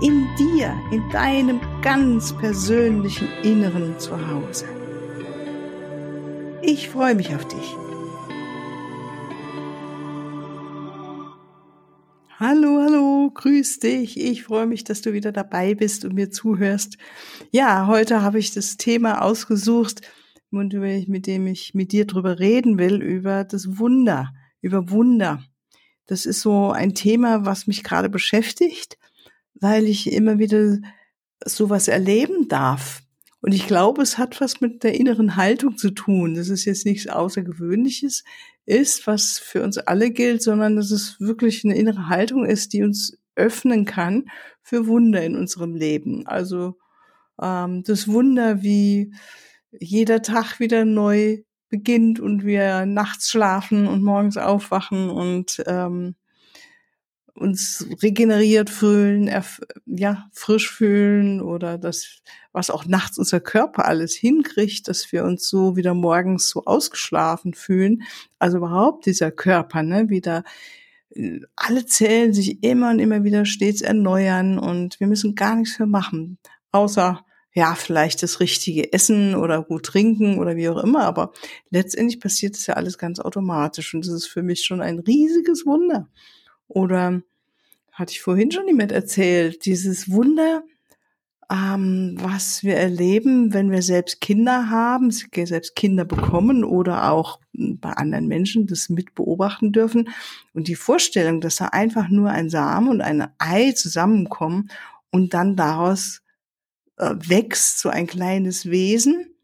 in dir, in deinem ganz persönlichen Inneren zu Hause. Ich freue mich auf dich. Hallo, hallo, grüß dich. Ich freue mich, dass du wieder dabei bist und mir zuhörst. Ja, heute habe ich das Thema ausgesucht, mit dem ich mit dir drüber reden will, über das Wunder, über Wunder. Das ist so ein Thema, was mich gerade beschäftigt weil ich immer wieder sowas erleben darf. Und ich glaube, es hat was mit der inneren Haltung zu tun. Das ist jetzt nichts Außergewöhnliches ist, was für uns alle gilt, sondern dass es wirklich eine innere Haltung ist, die uns öffnen kann für Wunder in unserem Leben. Also ähm, das Wunder, wie jeder Tag wieder neu beginnt und wir nachts schlafen und morgens aufwachen und ähm, uns regeneriert fühlen, ja, frisch fühlen oder das, was auch nachts unser Körper alles hinkriegt, dass wir uns so wieder morgens so ausgeschlafen fühlen. Also überhaupt dieser Körper, ne, wieder äh, alle Zellen sich immer und immer wieder stets erneuern und wir müssen gar nichts mehr machen, außer ja, vielleicht das richtige Essen oder gut trinken oder wie auch immer, aber letztendlich passiert es ja alles ganz automatisch und das ist für mich schon ein riesiges Wunder. Oder hatte ich vorhin schon jemand erzählt, dieses Wunder, ähm, was wir erleben, wenn wir selbst Kinder haben, selbst Kinder bekommen oder auch bei anderen Menschen das mit beobachten dürfen. Und die Vorstellung, dass da einfach nur ein Samen und ein Ei zusammenkommen und dann daraus äh, wächst so ein kleines Wesen,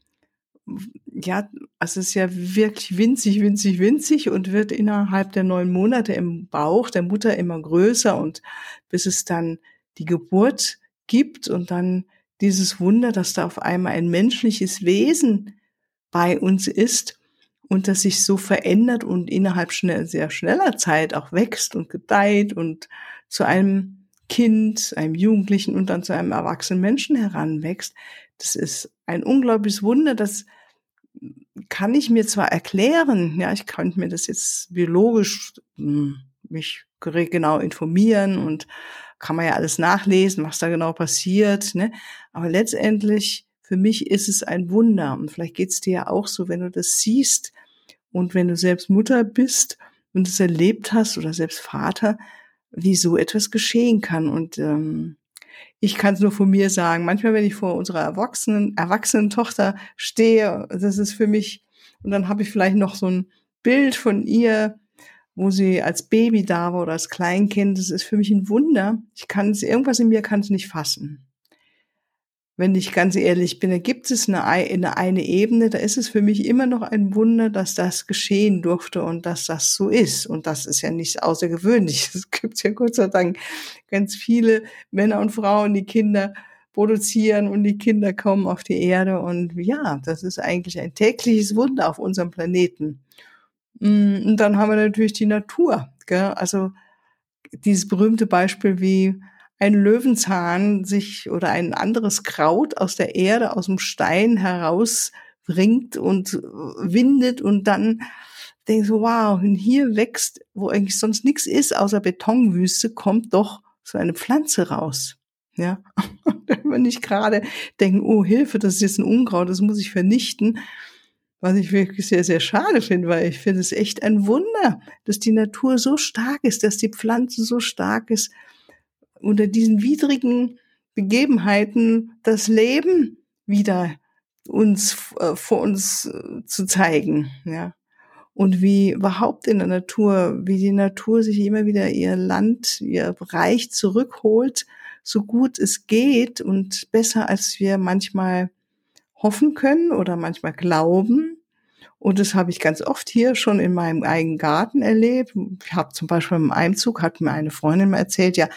ja, es ist ja wirklich winzig, winzig, winzig und wird innerhalb der neun Monate im Bauch der Mutter immer größer und bis es dann die Geburt gibt und dann dieses Wunder, dass da auf einmal ein menschliches Wesen bei uns ist und das sich so verändert und innerhalb schnell, sehr schneller Zeit auch wächst und gedeiht und zu einem Kind, einem Jugendlichen und dann zu einem erwachsenen Menschen heranwächst. Das ist ein unglaubliches Wunder, das kann ich mir zwar erklären, ja, ich könnte mir das jetzt biologisch hm, mich genau informieren und kann man ja alles nachlesen, was da genau passiert, ne? Aber letztendlich für mich ist es ein Wunder und vielleicht geht's dir ja auch so, wenn du das siehst und wenn du selbst Mutter bist und es erlebt hast oder selbst Vater, wie so etwas geschehen kann und ähm, ich kann es nur von mir sagen. Manchmal, wenn ich vor unserer erwachsenen, erwachsenen Tochter stehe, das ist für mich, und dann habe ich vielleicht noch so ein Bild von ihr, wo sie als Baby da war oder als Kleinkind. Das ist für mich ein Wunder. Ich kann es, irgendwas in mir kann es nicht fassen wenn ich ganz ehrlich bin, da gibt es eine, eine, eine Ebene, da ist es für mich immer noch ein Wunder, dass das geschehen durfte und dass das so ist. Und das ist ja nichts Außergewöhnliches. Es gibt ja Gott sei Dank ganz viele Männer und Frauen, die Kinder produzieren und die Kinder kommen auf die Erde. Und ja, das ist eigentlich ein tägliches Wunder auf unserem Planeten. Mm, und dann haben wir natürlich die Natur. Gell? Also dieses berühmte Beispiel, wie ein Löwenzahn sich oder ein anderes Kraut aus der Erde, aus dem Stein herausbringt und windet und dann denkst du, wow, und hier wächst, wo eigentlich sonst nichts ist, außer Betonwüste, kommt doch so eine Pflanze raus. Ja, wenn ich gerade denke, oh Hilfe, das ist jetzt ein Unkraut, das muss ich vernichten, was ich wirklich sehr, sehr schade finde, weil ich finde es echt ein Wunder, dass die Natur so stark ist, dass die Pflanze so stark ist, unter diesen widrigen Begebenheiten das Leben wieder uns äh, vor uns äh, zu zeigen, ja. Und wie überhaupt in der Natur, wie die Natur sich immer wieder ihr Land, ihr Reich zurückholt, so gut es geht und besser als wir manchmal hoffen können oder manchmal glauben. Und das habe ich ganz oft hier schon in meinem eigenen Garten erlebt. Ich habe zum Beispiel im Einzug, hat mir eine Freundin mal erzählt, ja,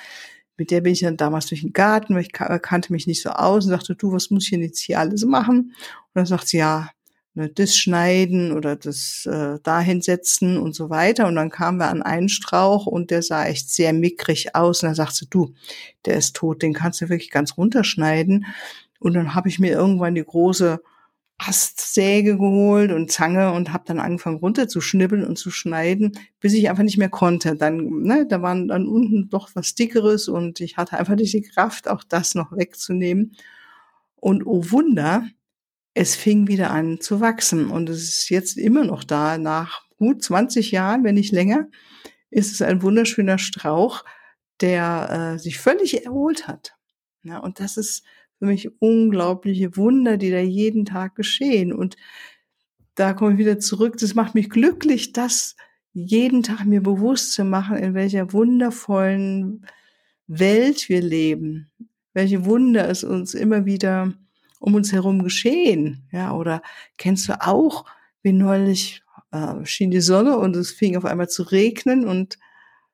mit der bin ich dann damals durch den Garten, weil ich kannte mich nicht so aus und sagte, du, was muss ich denn jetzt hier alles machen? Und dann sagt sie, ja, ne, das schneiden oder das äh, dahin setzen und so weiter. Und dann kamen wir an einen Strauch und der sah echt sehr mickrig aus. Und dann sagte sie, du, der ist tot, den kannst du wirklich ganz runterschneiden. Und dann habe ich mir irgendwann die große Astsäge geholt und Zange und habe dann angefangen runterzuschnibbeln und zu schneiden, bis ich einfach nicht mehr konnte. Dann, ne, da waren dann unten doch was dickeres und ich hatte einfach nicht die Kraft, auch das noch wegzunehmen. Und oh Wunder, es fing wieder an zu wachsen und es ist jetzt immer noch da. Nach gut 20 Jahren, wenn nicht länger, ist es ein wunderschöner Strauch, der äh, sich völlig erholt hat. Ja, und das ist für mich unglaubliche Wunder, die da jeden Tag geschehen. Und da komme ich wieder zurück. Das macht mich glücklich, das jeden Tag mir bewusst zu machen, in welcher wundervollen Welt wir leben. Welche Wunder es uns immer wieder um uns herum geschehen. Ja, oder kennst du auch, wie neulich äh, schien die Sonne und es fing auf einmal zu regnen und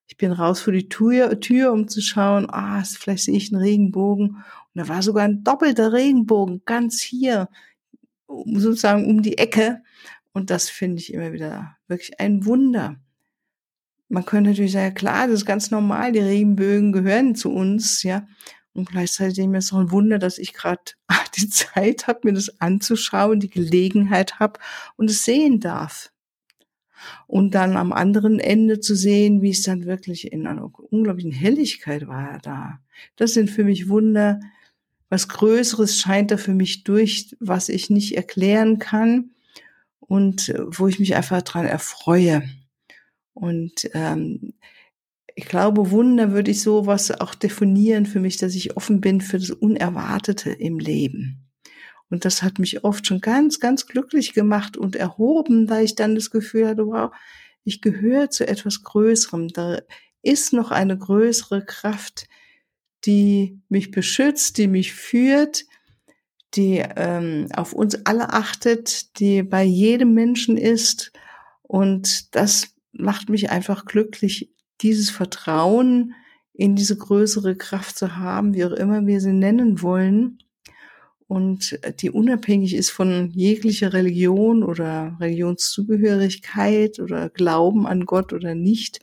ich bin raus vor die Tür, Tür um zu schauen, ah, vielleicht sehe ich einen Regenbogen. Und da war sogar ein doppelter Regenbogen, ganz hier, sozusagen um die Ecke. Und das finde ich immer wieder wirklich ein Wunder. Man könnte natürlich sagen, klar, das ist ganz normal, die Regenbögen gehören zu uns, ja. Und gleichzeitig ist es auch ein Wunder, dass ich gerade die Zeit habe, mir das anzuschauen, die Gelegenheit habe und es sehen darf und dann am anderen Ende zu sehen, wie es dann wirklich in einer unglaublichen Helligkeit war da. Das sind für mich Wunder. Was Größeres scheint da für mich durch, was ich nicht erklären kann und äh, wo ich mich einfach dran erfreue. Und ähm, ich glaube, Wunder würde ich sowas auch definieren für mich, dass ich offen bin für das Unerwartete im Leben. Und das hat mich oft schon ganz, ganz glücklich gemacht und erhoben, weil ich dann das Gefühl hatte, wow, ich gehöre zu etwas Größerem. Da ist noch eine größere Kraft, die mich beschützt, die mich führt, die ähm, auf uns alle achtet, die bei jedem Menschen ist. Und das macht mich einfach glücklich, dieses Vertrauen in diese größere Kraft zu haben, wie auch immer wir sie nennen wollen und die unabhängig ist von jeglicher Religion oder Religionszugehörigkeit oder Glauben an Gott oder nicht.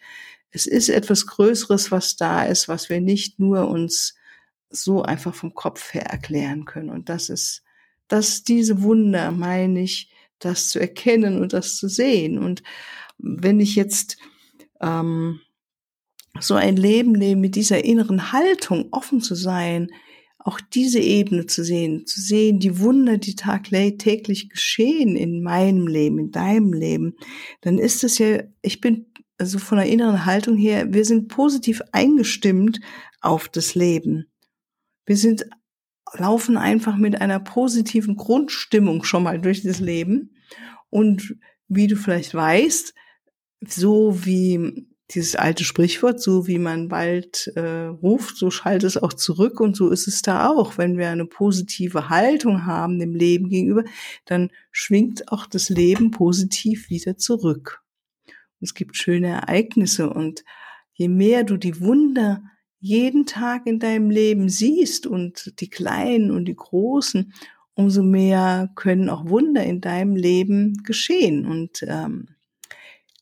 Es ist etwas Größeres, was da ist, was wir nicht nur uns so einfach vom Kopf her erklären können. Und das ist, dass diese Wunder, meine ich, das zu erkennen und das zu sehen. Und wenn ich jetzt ähm, so ein Leben lebe mit dieser inneren Haltung, offen zu sein, auch diese Ebene zu sehen, zu sehen, die Wunder, die tagtäglich geschehen in meinem Leben, in deinem Leben, dann ist es ja, ich bin also von der inneren Haltung her, wir sind positiv eingestimmt auf das Leben. Wir sind, laufen einfach mit einer positiven Grundstimmung schon mal durch das Leben. Und wie du vielleicht weißt, so wie dieses alte Sprichwort, so wie man bald äh, ruft, so schallt es auch zurück und so ist es da auch. Wenn wir eine positive Haltung haben dem Leben gegenüber, dann schwingt auch das Leben positiv wieder zurück. Und es gibt schöne Ereignisse und je mehr du die Wunder jeden Tag in deinem Leben siehst und die kleinen und die großen, umso mehr können auch Wunder in deinem Leben geschehen und ähm,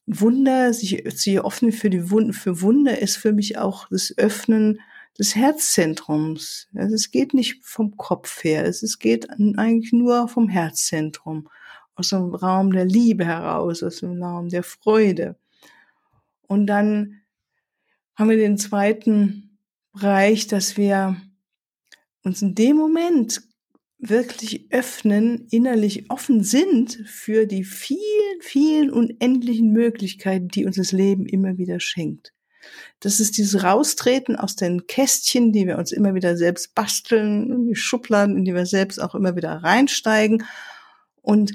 Wunder, sich, sich öffnen für die Wunder, für Wunder ist für mich auch das Öffnen des Herzzentrums. Also es geht nicht vom Kopf her, es geht eigentlich nur vom Herzzentrum, aus dem Raum der Liebe heraus, aus dem Raum der Freude. Und dann haben wir den zweiten Bereich, dass wir uns in dem Moment wirklich öffnen, innerlich offen sind für die vielen, vielen unendlichen Möglichkeiten, die uns das Leben immer wieder schenkt. Das ist dieses Raustreten aus den Kästchen, die wir uns immer wieder selbst basteln, die Schubladen, in die wir selbst auch immer wieder reinsteigen und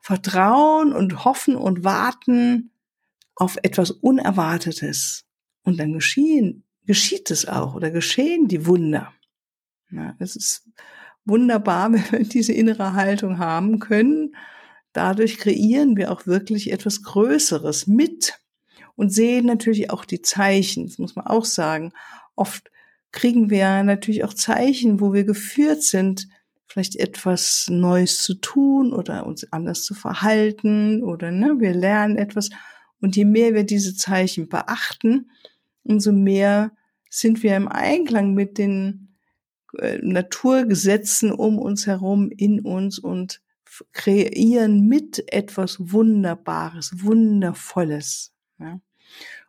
vertrauen und hoffen und warten auf etwas Unerwartetes. Und dann geschehen, geschieht es auch oder geschehen die Wunder. Ja, es ist wunderbar, wenn wir diese innere Haltung haben können. Dadurch kreieren wir auch wirklich etwas Größeres mit und sehen natürlich auch die Zeichen. Das muss man auch sagen. Oft kriegen wir natürlich auch Zeichen, wo wir geführt sind, vielleicht etwas Neues zu tun oder uns anders zu verhalten oder ne, wir lernen etwas. Und je mehr wir diese Zeichen beachten, umso mehr sind wir im Einklang mit den äh, Naturgesetzen um uns herum, in uns und kreieren mit etwas Wunderbares, Wundervolles. Ja.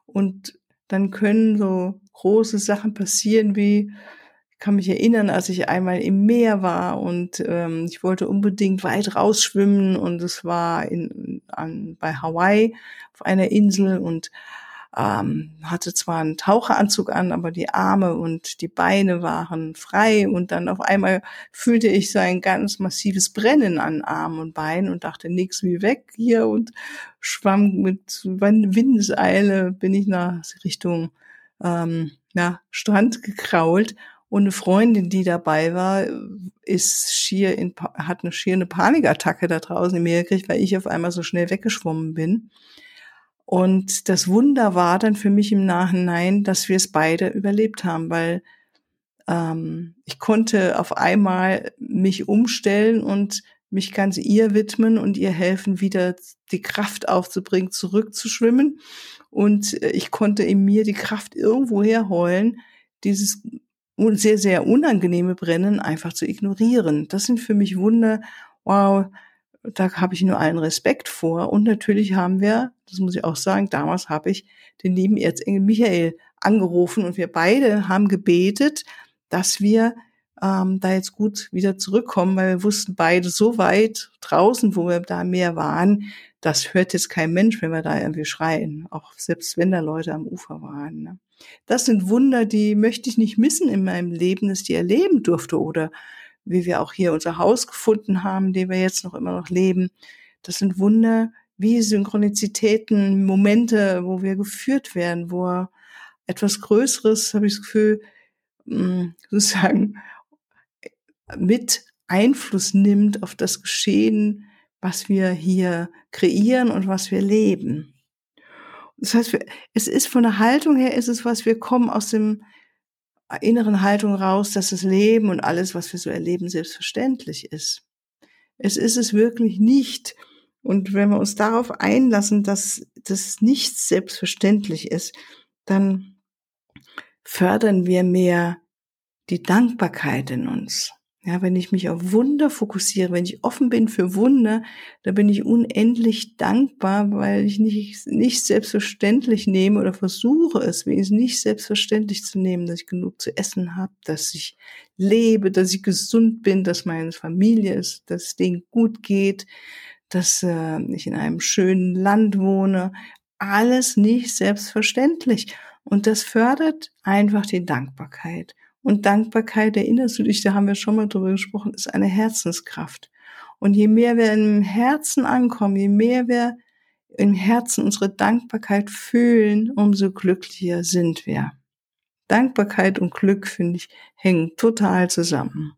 Und dann können so große Sachen passieren wie, ich kann mich erinnern, als ich einmal im Meer war und ähm, ich wollte unbedingt weit rausschwimmen und es war in, an, bei Hawaii auf einer Insel und ähm, hatte zwar einen Taucheranzug an, aber die Arme und die Beine waren frei und dann auf einmal fühlte ich so ein ganz massives Brennen an Armen und Beinen und dachte, nix wie weg hier und schwamm mit Windeseile, bin ich nach Richtung ähm, ja, Strand gekrault und eine Freundin, die dabei war, ist schier in, hat eine schier eine Panikattacke da draußen im Meer gekriegt, weil ich auf einmal so schnell weggeschwommen bin. Und das Wunder war dann für mich im Nachhinein, dass wir es beide überlebt haben, weil ähm, ich konnte auf einmal mich umstellen und mich ganz ihr widmen und ihr helfen, wieder die Kraft aufzubringen, zurückzuschwimmen. Und äh, ich konnte in mir die Kraft irgendwo herholen, dieses sehr, sehr unangenehme Brennen einfach zu ignorieren. Das sind für mich Wunder, wow, da habe ich nur allen Respekt vor. Und natürlich haben wir, das muss ich auch sagen, damals habe ich den lieben Erzengel Michael angerufen und wir beide haben gebetet, dass wir ähm, da jetzt gut wieder zurückkommen, weil wir wussten beide so weit draußen, wo wir da mehr waren, das hört jetzt kein Mensch, wenn wir da irgendwie schreien, auch selbst wenn da Leute am Ufer waren. Ne? Das sind Wunder, die möchte ich nicht missen in meinem Leben, dass die erleben durfte oder wie wir auch hier unser Haus gefunden haben, die wir jetzt noch immer noch leben. Das sind Wunder wie Synchronizitäten, Momente, wo wir geführt werden, wo etwas Größeres, habe ich das Gefühl, mm, sozusagen mit Einfluss nimmt auf das Geschehen, was wir hier kreieren und was wir leben. Das heißt, es ist von der Haltung her, ist es was, wir kommen aus dem inneren Haltung raus, dass das Leben und alles, was wir so erleben, selbstverständlich ist. Es ist es wirklich nicht. Und wenn wir uns darauf einlassen, dass das nichts selbstverständlich ist, dann fördern wir mehr die Dankbarkeit in uns. Ja, wenn ich mich auf Wunder fokussiere, wenn ich offen bin für Wunder, da bin ich unendlich dankbar, weil ich nicht, nicht selbstverständlich nehme oder versuche es wenigstens nicht selbstverständlich zu nehmen, dass ich genug zu essen habe, dass ich lebe, dass ich gesund bin, dass meine Familie ist, dass es denen gut geht, dass äh, ich in einem schönen Land wohne. Alles nicht selbstverständlich. Und das fördert einfach die Dankbarkeit. Und Dankbarkeit, erinnerst du dich, da haben wir schon mal drüber gesprochen, ist eine Herzenskraft. Und je mehr wir im Herzen ankommen, je mehr wir im Herzen unsere Dankbarkeit fühlen, umso glücklicher sind wir. Dankbarkeit und Glück, finde ich, hängen total zusammen.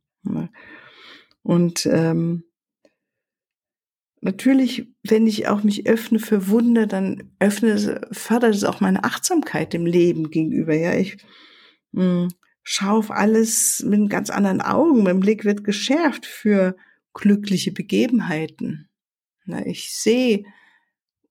Und ähm, natürlich, wenn ich auch mich öffne für Wunder, dann öffne, fördert es auch meine Achtsamkeit dem Leben gegenüber. Ja, ich mh, schaue auf alles mit ganz anderen Augen. Mein Blick wird geschärft für glückliche Begebenheiten. Na, ich sehe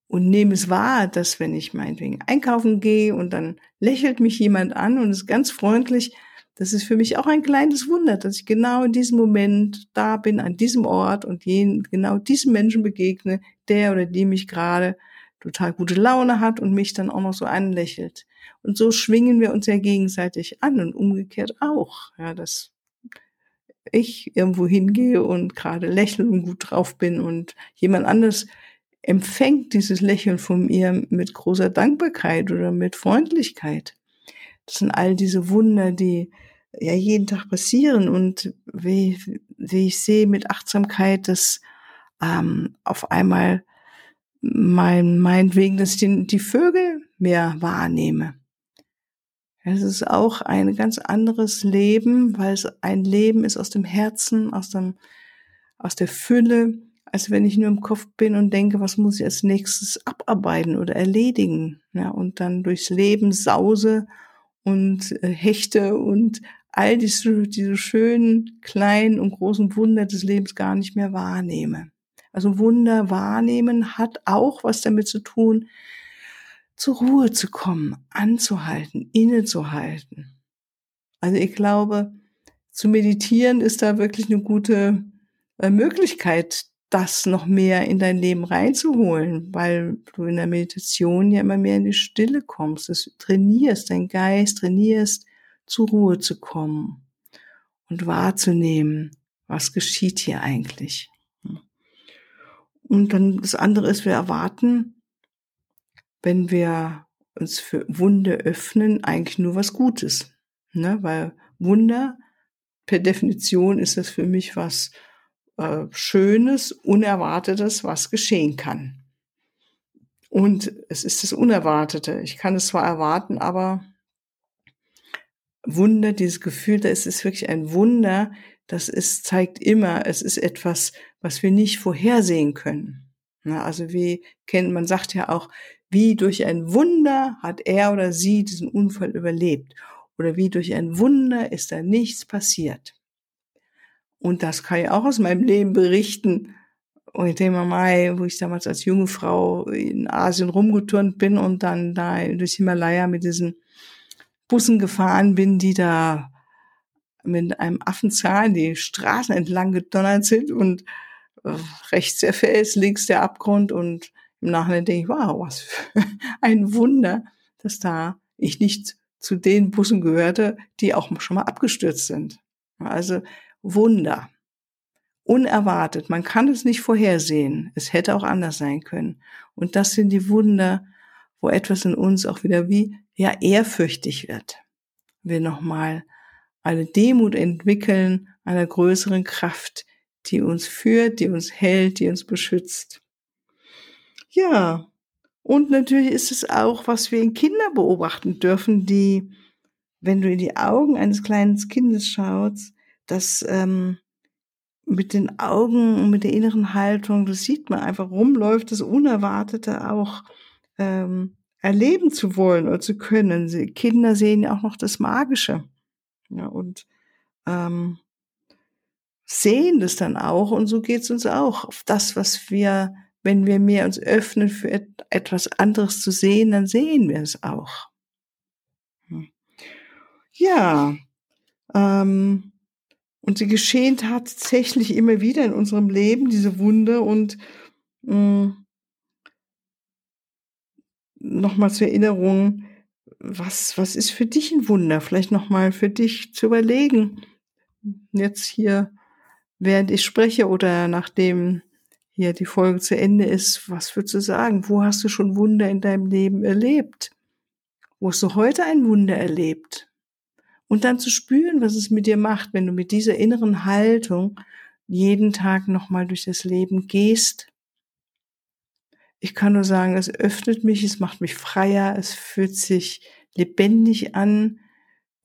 und nehme es wahr, dass wenn ich meinetwegen einkaufen gehe und dann lächelt mich jemand an und ist ganz freundlich, das ist für mich auch ein kleines Wunder, dass ich genau in diesem Moment da bin, an diesem Ort und jeden, genau diesem Menschen begegne, der oder die mich gerade total gute Laune hat und mich dann auch noch so anlächelt. Und so schwingen wir uns ja gegenseitig an und umgekehrt auch. Ja, dass ich irgendwo hingehe und gerade lächle und gut drauf bin und jemand anders empfängt dieses Lächeln von mir mit großer Dankbarkeit oder mit Freundlichkeit. Das sind all diese Wunder, die ja jeden Tag passieren und wie, wie ich sehe mit Achtsamkeit, dass ähm, auf einmal mein, meinetwegen, dass ich den, die Vögel mehr wahrnehme. Es ist auch ein ganz anderes Leben, weil es ein Leben ist aus dem Herzen, aus dem, aus der Fülle, als wenn ich nur im Kopf bin und denke, was muss ich als nächstes abarbeiten oder erledigen, ja, und dann durchs Leben sause und äh, Hechte und all diese, diese schönen kleinen und großen Wunder des Lebens gar nicht mehr wahrnehme. Also Wunder wahrnehmen hat auch was damit zu tun, zur Ruhe zu kommen, anzuhalten, innezuhalten. Also ich glaube, zu meditieren ist da wirklich eine gute äh, Möglichkeit, das noch mehr in dein Leben reinzuholen, weil du in der Meditation ja immer mehr in die Stille kommst, du trainierst, dein Geist trainierst, zur Ruhe zu kommen und wahrzunehmen, was geschieht hier eigentlich. Und dann das andere ist, wir erwarten, wenn wir uns für Wunder öffnen, eigentlich nur was Gutes. Ne? Weil Wunder, per Definition ist das für mich was äh, Schönes, Unerwartetes, was geschehen kann. Und es ist das Unerwartete. Ich kann es zwar erwarten, aber Wunder, dieses Gefühl, da ist es wirklich ein Wunder, das ist, zeigt immer, es ist etwas, was wir nicht vorhersehen können. Also wie kennt, man sagt ja auch, wie durch ein Wunder hat er oder sie diesen Unfall überlebt. Oder wie durch ein Wunder ist da nichts passiert. Und das kann ich auch aus meinem Leben berichten. Und Thema Mai, wo ich damals als junge Frau in Asien rumgeturnt bin und dann da durch Himalaya mit diesen Bussen gefahren bin, die da mit einem Affenzahn die Straßen entlang gedonnert sind und äh, rechts der Fels, links der Abgrund und im Nachhinein denke ich, wow, was für ein Wunder, dass da ich nicht zu den Bussen gehörte, die auch schon mal abgestürzt sind. Also Wunder. Unerwartet. Man kann es nicht vorhersehen. Es hätte auch anders sein können. Und das sind die Wunder, wo etwas in uns auch wieder wie, ja, ehrfürchtig wird. Wir nochmal eine Demut entwickeln einer größeren Kraft, die uns führt, die uns hält, die uns beschützt. Ja, und natürlich ist es auch, was wir in Kindern beobachten dürfen, die, wenn du in die Augen eines kleinen Kindes schaust, das ähm, mit den Augen und mit der inneren Haltung, das sieht man einfach rumläuft, das Unerwartete auch ähm, erleben zu wollen oder zu können. Sie, Kinder sehen ja auch noch das Magische. Ja, und ähm, sehen das dann auch und so geht's uns auch. Auf das, was wir, wenn wir mehr uns öffnen für et etwas anderes zu sehen, dann sehen wir es auch. Hm. Ja, ähm, und sie geschehen tatsächlich immer wieder in unserem Leben, diese Wunder. Und äh, nochmal zur Erinnerung, was, was ist für dich ein Wunder? Vielleicht nochmal für dich zu überlegen. Jetzt hier, während ich spreche oder nachdem hier die Folge zu Ende ist, was würdest du sagen? Wo hast du schon Wunder in deinem Leben erlebt? Wo hast du heute ein Wunder erlebt? Und dann zu spüren, was es mit dir macht, wenn du mit dieser inneren Haltung jeden Tag nochmal durch das Leben gehst. Ich kann nur sagen, es öffnet mich, es macht mich freier, es fühlt sich lebendig an,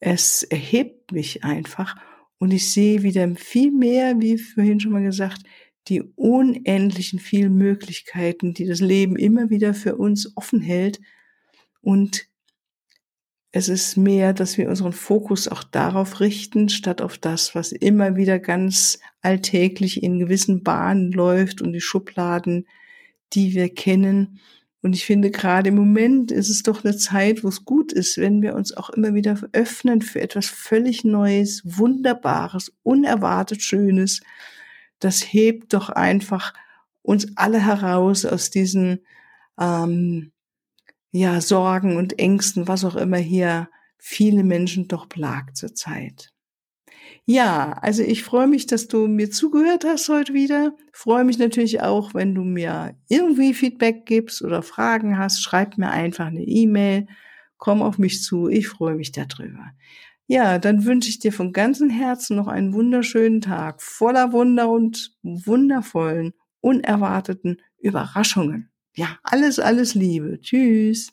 es erhebt mich einfach. Und ich sehe wieder viel mehr, wie vorhin schon mal gesagt, die unendlichen vielen Möglichkeiten, die das Leben immer wieder für uns offen hält. Und es ist mehr, dass wir unseren Fokus auch darauf richten, statt auf das, was immer wieder ganz alltäglich in gewissen Bahnen läuft und die Schubladen, die wir kennen. Und ich finde, gerade im Moment ist es doch eine Zeit, wo es gut ist, wenn wir uns auch immer wieder öffnen für etwas völlig Neues, Wunderbares, unerwartet Schönes. Das hebt doch einfach uns alle heraus aus diesen ähm, ja, Sorgen und Ängsten, was auch immer hier viele Menschen doch plagt zurzeit. Ja, also ich freue mich, dass du mir zugehört hast heute wieder. Freue mich natürlich auch, wenn du mir irgendwie Feedback gibst oder Fragen hast. Schreib mir einfach eine E-Mail. Komm auf mich zu. Ich freue mich darüber. Ja, dann wünsche ich dir von ganzem Herzen noch einen wunderschönen Tag voller Wunder und wundervollen, unerwarteten Überraschungen. Ja, alles, alles Liebe. Tschüss.